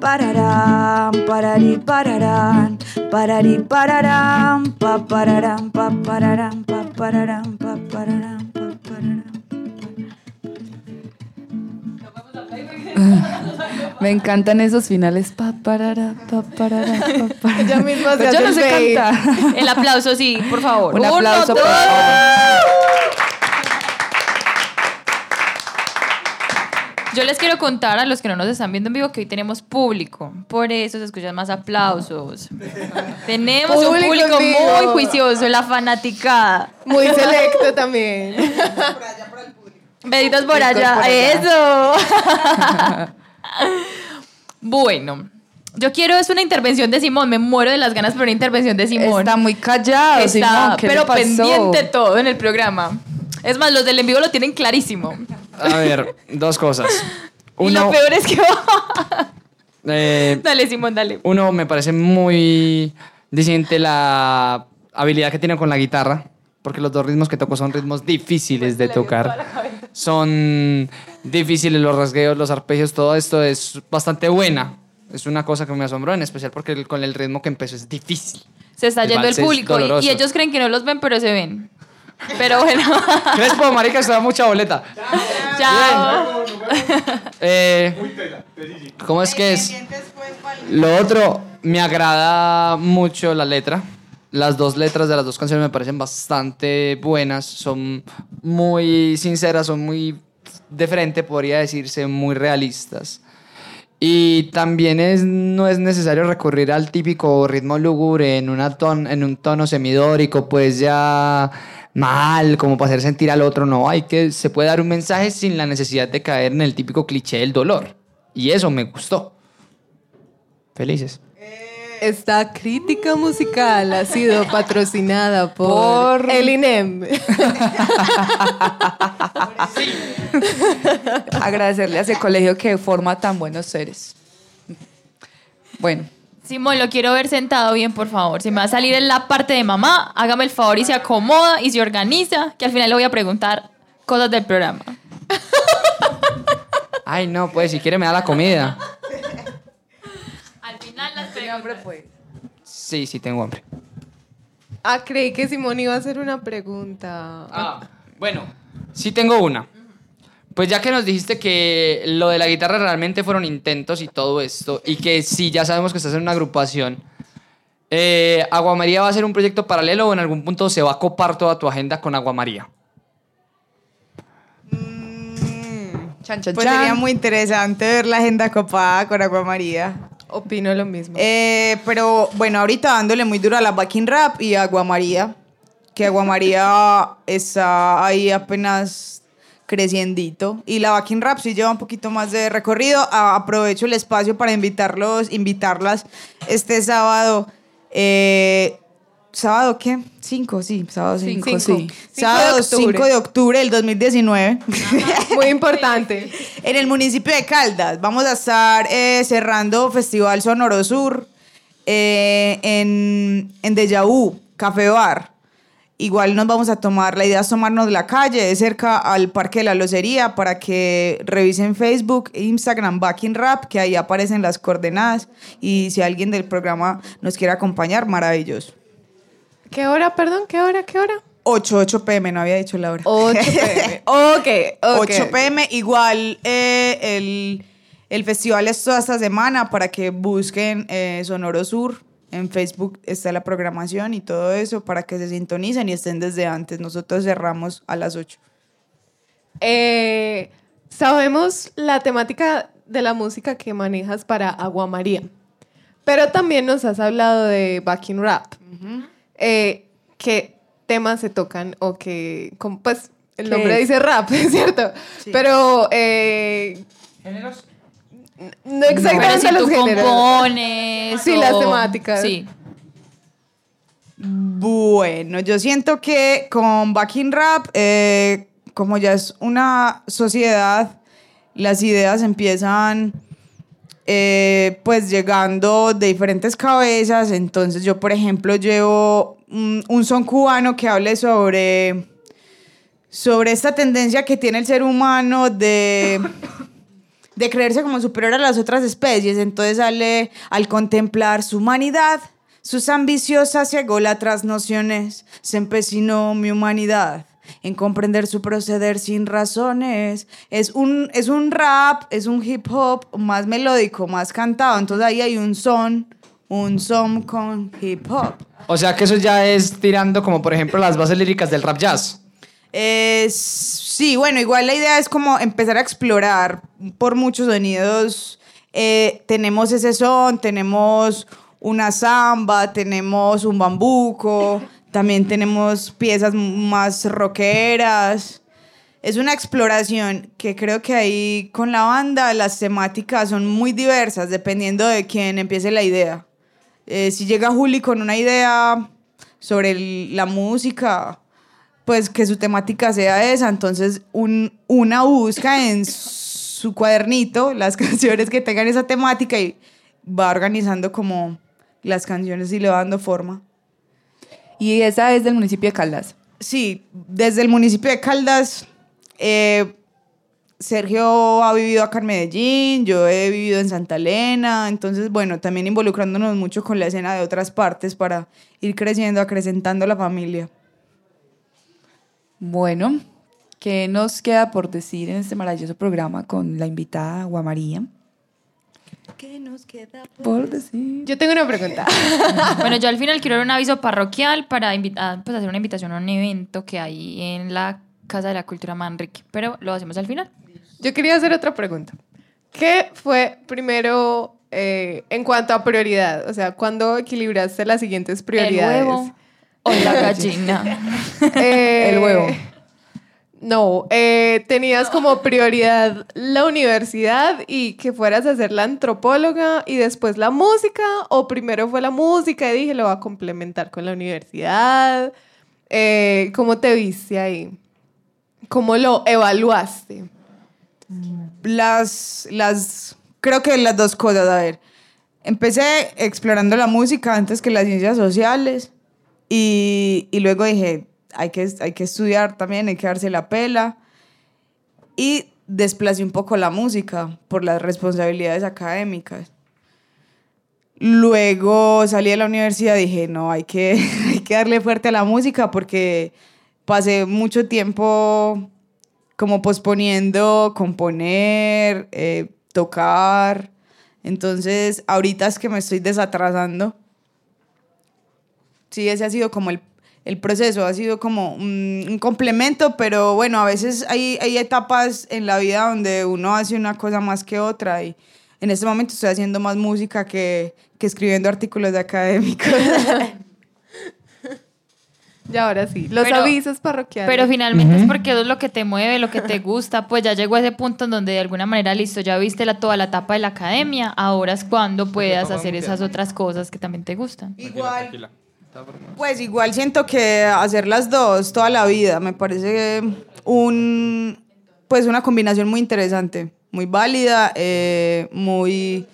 pararán, pararí, pararán, pararí, pararán, pa pararán, pa pararán, pa pararán, pa pararán, pa pararán. Me encantan esos finales. Pa, parara, pa, parara, pa, parara. Ella misma se yo hace no el sé cantar. El aplauso, sí, por favor. Un aplauso, por favor. Yo les quiero contar a los que no nos están viendo en vivo que hoy tenemos público. Por eso se escuchan más aplausos. tenemos un Público público en vivo. muy juicioso, la fanaticada. Muy selecto también. Besitos por Besitos allá. por allá. Eso. bueno. Yo quiero, es una intervención de Simón, me muero de las ganas por una intervención de Simón. Está muy callado, Está, Simón. ¿qué le pero pasó? pendiente todo en el programa. Es más, los del en vivo lo tienen clarísimo. A ver, dos cosas. y lo Uno, peor es que... eh, dale, Simón, dale. uno me parece muy diciente la habilidad que tiene con la guitarra, porque los dos ritmos que toco son ritmos difíciles de tocar. Son difíciles los rasgueos, los arpegios, todo esto es bastante buena. Es una cosa que me asombró, en especial porque con el ritmo que empezó es difícil. Se está El yendo el público y- y, ellos creen que no los ven, pero se ven. Pero bueno, Crespo, marica, se da mucha boleta. chao. Eh, ¿Cómo es que es? Lo otro, me agrada mucho la letra. Las dos letras de las dos canciones me parecen bastante buenas. Son muy sinceras, son muy de frente, podría decirse, muy realistas. Y también es, no es necesario recurrir al típico ritmo lúgubre en, una ton- en un tono semidórico, pues ya mal, como para hacer sentir al otro. No, hay que, se puede dar un mensaje sin la necesidad de caer en el típico cliché del dolor. Y eso me gustó. Felices. Esta crítica musical ha sido patrocinada por, Por- el INEM. Agradecerle a ese colegio que forma tan buenos seres. Bueno, Simón, lo quiero ver sentado bien, por favor. Si me va a salir en la parte de mamá, hágame el favor y se acomoda y se organiza, que al final le voy a preguntar cosas del programa. Ay, no, pues si quiere me da la comida. Final las preguntas. Sí, sí, tengo hambre. Ah, creí que Simón iba a hacer una pregunta. Ah, bueno, sí tengo una. Pues ya que nos dijiste que lo de la guitarra realmente fueron intentos y todo esto, y que sí, ya sabemos que estás en una agrupación, eh, ¿Aguamaría va a ser un proyecto paralelo o en algún punto se va a copar toda tu agenda con Aguamaría? chan, chan, Pues chan. sería muy interesante ver la agenda copada con Agua María. Opino lo mismo. Eh, pero bueno, ahorita dándole muy duro a la backing rap y Agua María, que Agua María está ahí apenas creciendito y la backing rap sí lleva un poquito más de recorrido. A- aprovecho el espacio para invitarlos, invitarlas este sábado. eh, ¿Sábado qué? Cinco, sí, sábado cinco. Cinco, sí. Sábado 5 de octubre del 2019. Muy importante. En el municipio de Caldas vamos a estar eh, cerrando Festival Sonoro Sur eh, en, en Deja Vu, Café Bar. Igual nos vamos a tomar, la idea es tomarnos la calle de cerca al Parque de la Locería para que revisen Facebook, Instagram, Backing Rap, que ahí aparecen las coordenadas. Y si alguien del programa nos quiere acompañar, maravilloso. ¿Qué hora, perdón? ¿Qué hora? ¿Qué hora? 8, 8 pm, no había dicho la hora. 8 pm. Ok, ok. 8 pm. Igual eh, el, el festival es toda esta semana para que busquen eh, Sonoro Sur. En Facebook está la programación y todo eso para que se sintonicen y estén desde antes. Nosotros cerramos a las 8. Eh, sabemos la temática de la música que manejas para Agua María, pero también nos has hablado de backing rap. Eh, ¿Qué temas se tocan o que, com- pues, El ¿Qué nombre es? dice rap, es cierto. Pero eh, ¿Géneros? no Pero exactamente si los tú géneros. compones. Sí, o- las temáticas. Sí. Bueno, yo siento que con Backing Rap, eh, como ya es una sociedad, las ideas empiezan eh, pues llegando de diferentes cabezas. Entonces yo, por ejemplo, llevo un, un son cubano que hable sobre, sobre esta tendencia que tiene el ser humano de de creerse como superior a las otras especies. Entonces sale al contemplar su humanidad, sus ambiciosas y ególatras nociones, se empecinó mi humanidad en comprender su proceder sin razones. Es un, es un rap, es un hip hop más melódico, más cantado. Entonces ahí hay un son, un son con hip hop. O sea que eso ya es tirando como por ejemplo las bases líricas del rap jazz. Eh, sí, bueno, igual la idea es como empezar a explorar por muchos sonidos. Eh, tenemos ese son, tenemos una samba, tenemos un bambuco, también tenemos piezas más rockeras. Es una exploración que creo que ahí con la banda las temáticas son muy diversas dependiendo de quién empiece la idea. Eh, si llega Juli con una idea sobre la música, pues que su temática sea esa. Entonces, un, una busca en su cuadernito las canciones que tengan esa temática y va organizando como las canciones y le va dando forma. Y esa es del municipio de Caldas. Sí, desde el municipio de Caldas, eh, Sergio ha vivido acá en Medellín, yo he vivido en Santa Elena, entonces, bueno, también involucrándonos mucho con la escena de otras partes para ir creciendo, acrecentando la familia. Bueno, ¿qué nos queda por decir en este maravilloso programa con la invitada Guamaría? ¿Qué nos queda Por decir. Yo tengo una pregunta. Bueno, yo al final quiero dar un aviso parroquial para invitar, pues hacer una invitación a un evento que hay en la Casa de la Cultura Manrique, pero lo hacemos al final. Yo quería hacer otra pregunta. ¿Qué fue primero eh, en cuanto a prioridad? O sea, ¿cuándo equilibraste las siguientes prioridades? El huevo o la gallina. Eh, El huevo. No, eh, tenías como prioridad la universidad y que fueras a ser la antropóloga y después la música, o primero fue la música y dije lo voy a complementar con la universidad. Eh, ¿Cómo te viste ahí? ¿Cómo lo evaluaste? las, las, creo que las dos cosas, a ver. Empecé explorando la música antes que las ciencias sociales y, y luego dije, hay que, hay que estudiar también, hay que darse la pela. Y desplacé un poco la música por las responsabilidades académicas. Luego salí de la universidad y dije, no, hay que, hay que darle fuerte a la música porque pasé mucho tiempo como posponiendo componer, eh, tocar. Entonces, ahorita es que me estoy desatrasando. Sí, ese ha sido como el, el proceso, ha sido como un, un complemento, pero bueno, a veces hay, hay etapas en la vida donde uno hace una cosa más que otra y en este momento estoy haciendo más música que, que escribiendo artículos académicos. Y ahora sí, los Pero- avisos parroquiales. Pero finalmente es porque eso es lo que te mueve, lo que te gusta, pues ya llegó a ese punto en donde de alguna manera, listo, ya viste la, toda la etapa de la academia, ahora es cuando puedas hacer esas otras cosas que también te gustan. Igual. Pues igual siento que hacer las dos toda la vida me parece un pues una combinación muy interesante, muy válida, eh, muy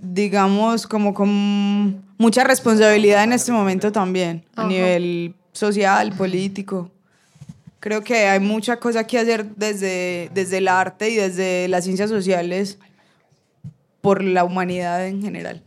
digamos como con mucha responsabilidad en este momento también a Ajá. nivel social, político. Creo que hay mucha cosa que hacer desde, desde el arte y desde las ciencias sociales por la humanidad en general.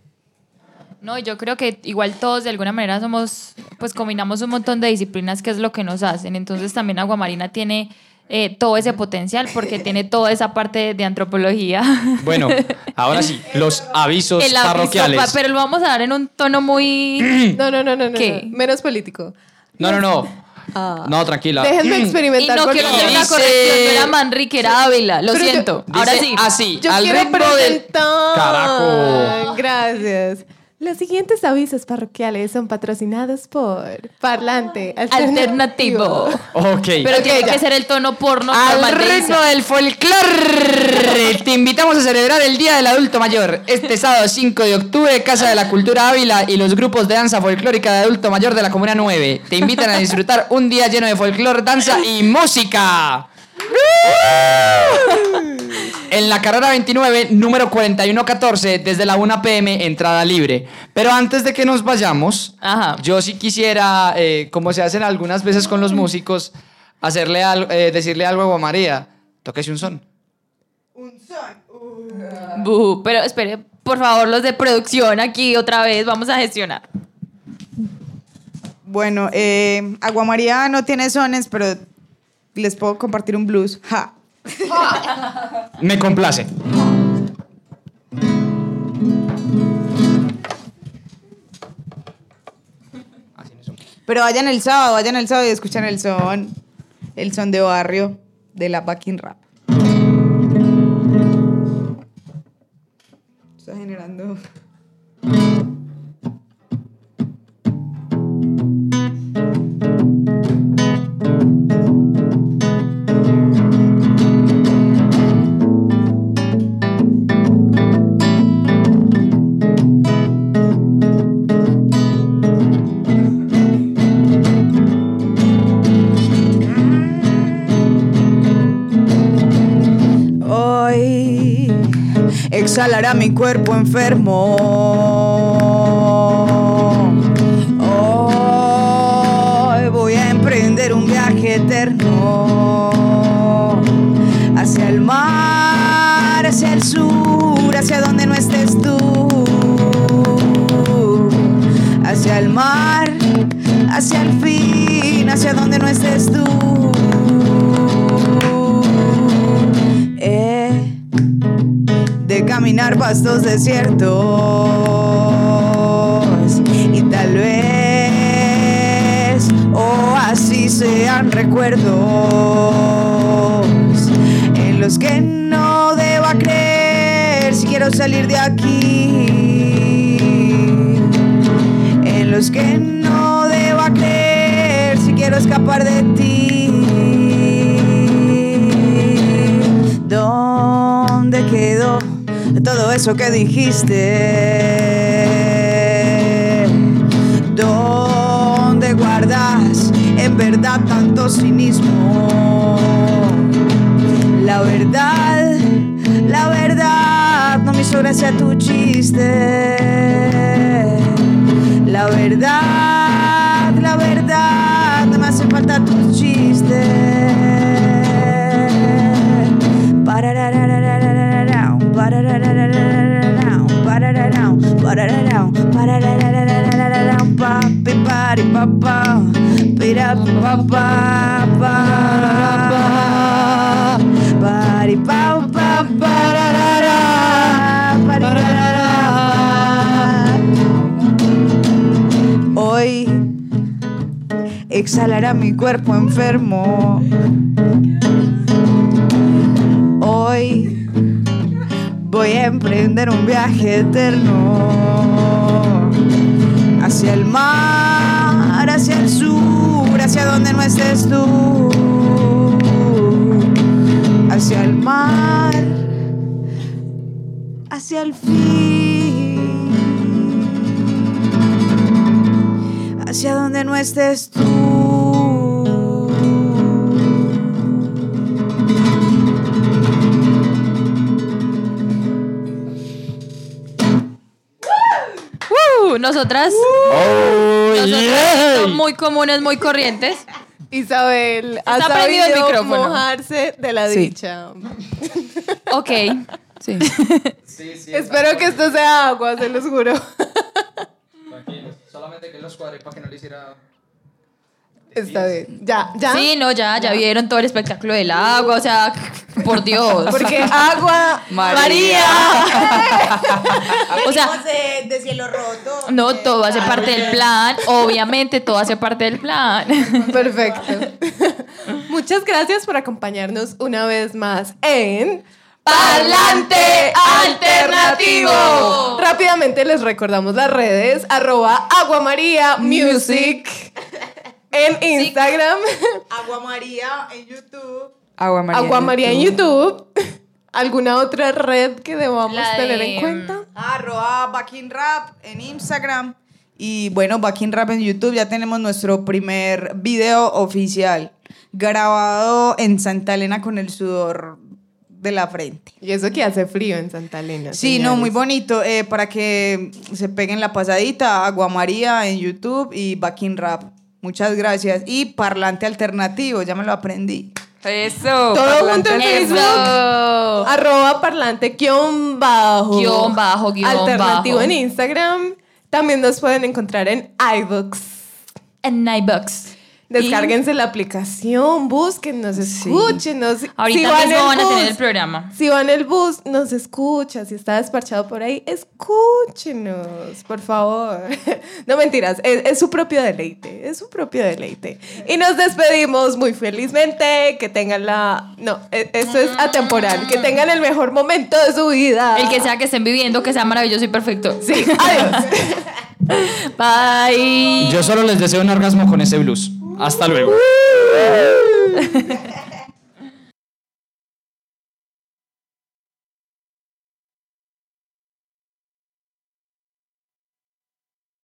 No, yo creo que igual todos de alguna manera somos, pues combinamos un montón de disciplinas que es lo que nos hacen. Entonces también Aguamarina tiene eh, todo ese potencial porque tiene toda esa parte de antropología. Bueno, ahora sí, los avisos El aviso, parroquiales. pa- pero lo vamos a dar en un tono muy... No, no, no, no, no, ¿Qué? no. Menos político. No, no, no. Ah. No, tranquila. Déjenme Y experimentar no con quiero hacer una Dice- corrección, no era Manrique, era Ávila, lo Pero yo- siento. Dice Ahora sí. Así, Yo al quiero del. Carajo. Gracias. Los siguientes avisos parroquiales son patrocinados por Parlante Alternativo. Ok. Pero tiene que ser el tono porno. Al ritmo del folclore, te invitamos a celebrar el Día del Adulto Mayor. Este sábado 5 de octubre, Casa de la Cultura Ávila y los grupos de danza folclórica de adulto mayor de la Comuna 9 te invitan a disfrutar un día lleno de folclore, danza y música. En la carrera 29, número 4114, desde la 1 pm, entrada libre. Pero antes de que nos vayamos, Ajá. yo sí quisiera, eh, como se hacen algunas veces con los músicos, hacerle al- eh, decirle algo a María. Tóquese un son. Bu, pero espere, por favor, los de producción aquí otra vez, vamos a gestionar. Bueno, eh, Agua María no tiene sones, pero les puedo compartir un blues. Ja. Me complace. Pero vayan el sábado, vayan el sábado y escuchan el son, el son de barrio de la backing rap. Está generando. Mi cuerpo enfermo. Hoy voy a emprender un viaje eterno hacia el mar, hacia el sur, hacia donde no estés tú. Hacia el mar, hacia el fin, hacia donde no estés tú. Caminar pastos desiertos y tal vez oasis sean recuerdos en los que no deba creer si quiero salir de aquí en los que no deba creer si quiero escapar de ti. Eso que dijiste? ¿Dónde guardas en verdad tanto cinismo? La verdad, la verdad, no me hizo gracia tu chiste. Exhalará mi cuerpo enfermo. Hoy voy a emprender un viaje eterno hacia el mar, hacia el sur, hacia donde no estés tú, hacia el mar, hacia el fin, hacia donde no estés tú. Nosotras, Oh, nosotras yeah. son muy comunes, muy corrientes. Isabel ha prendido el sabido micrófono. mojarse de la Sí. dicha. Ok. Sí. Espero que esto sea agua, se los juro. Tranquilos. Solamente que los cuadré para que no le hiciera. Está bien. Ya, ya. Sí, no, ya, ya vieron todo el espectáculo del agua, o sea, por Dios. Porque agua. María. o sea, de, de cielo roto. no, todo hace parte del plan. Obviamente, todo hace parte del plan. Perfecto. Muchas gracias por acompañarnos una vez más en Parlante Alternativo. Rápidamente les recordamos las redes, arroba Aguamaría Music en Instagram, Agua María en YouTube. Agua María. Aguamaría en YouTube. ¿Alguna otra red que debamos La de- tener en cuenta? Arroba Backing Rap en Instagram. Y bueno, Backing Rap en YouTube. Ya tenemos nuestro primer video oficial. Grabado en Santa Elena con el sudor de la frente. Y eso que hace frío en Santa Elena. Sí, no, muy bonito. eh, para que se peguen la pasadita, Agua María en YouTube y Backing Rap. Muchas gracias. Y Parlante Alternativo, ya me lo aprendí. Eso. Todo junto en Eso. Facebook. Arroba parlante guion bajo. Guión bajo, guion Alternativo bajo. en Instagram. También nos pueden encontrar en iBooks. En Nightbox. Descárguense la aplicación, búsquennos, escúchenos. Ahorita van mismo en van a tener el programa. Si va en el bus, nos escucha. Si está desparchado por ahí, escúchenos, por favor. No mentiras, es, es su propio deleite, es su propio deleite. Y nos despedimos muy felizmente. Que tengan la. No, e- esto es atemporal. Que tengan el mejor momento de su vida. El que sea que estén viviendo, que sea maravilloso y perfecto. Sí, adiós. Bye. Yo solo les deseo un orgasmo con ese blues. Hasta luego.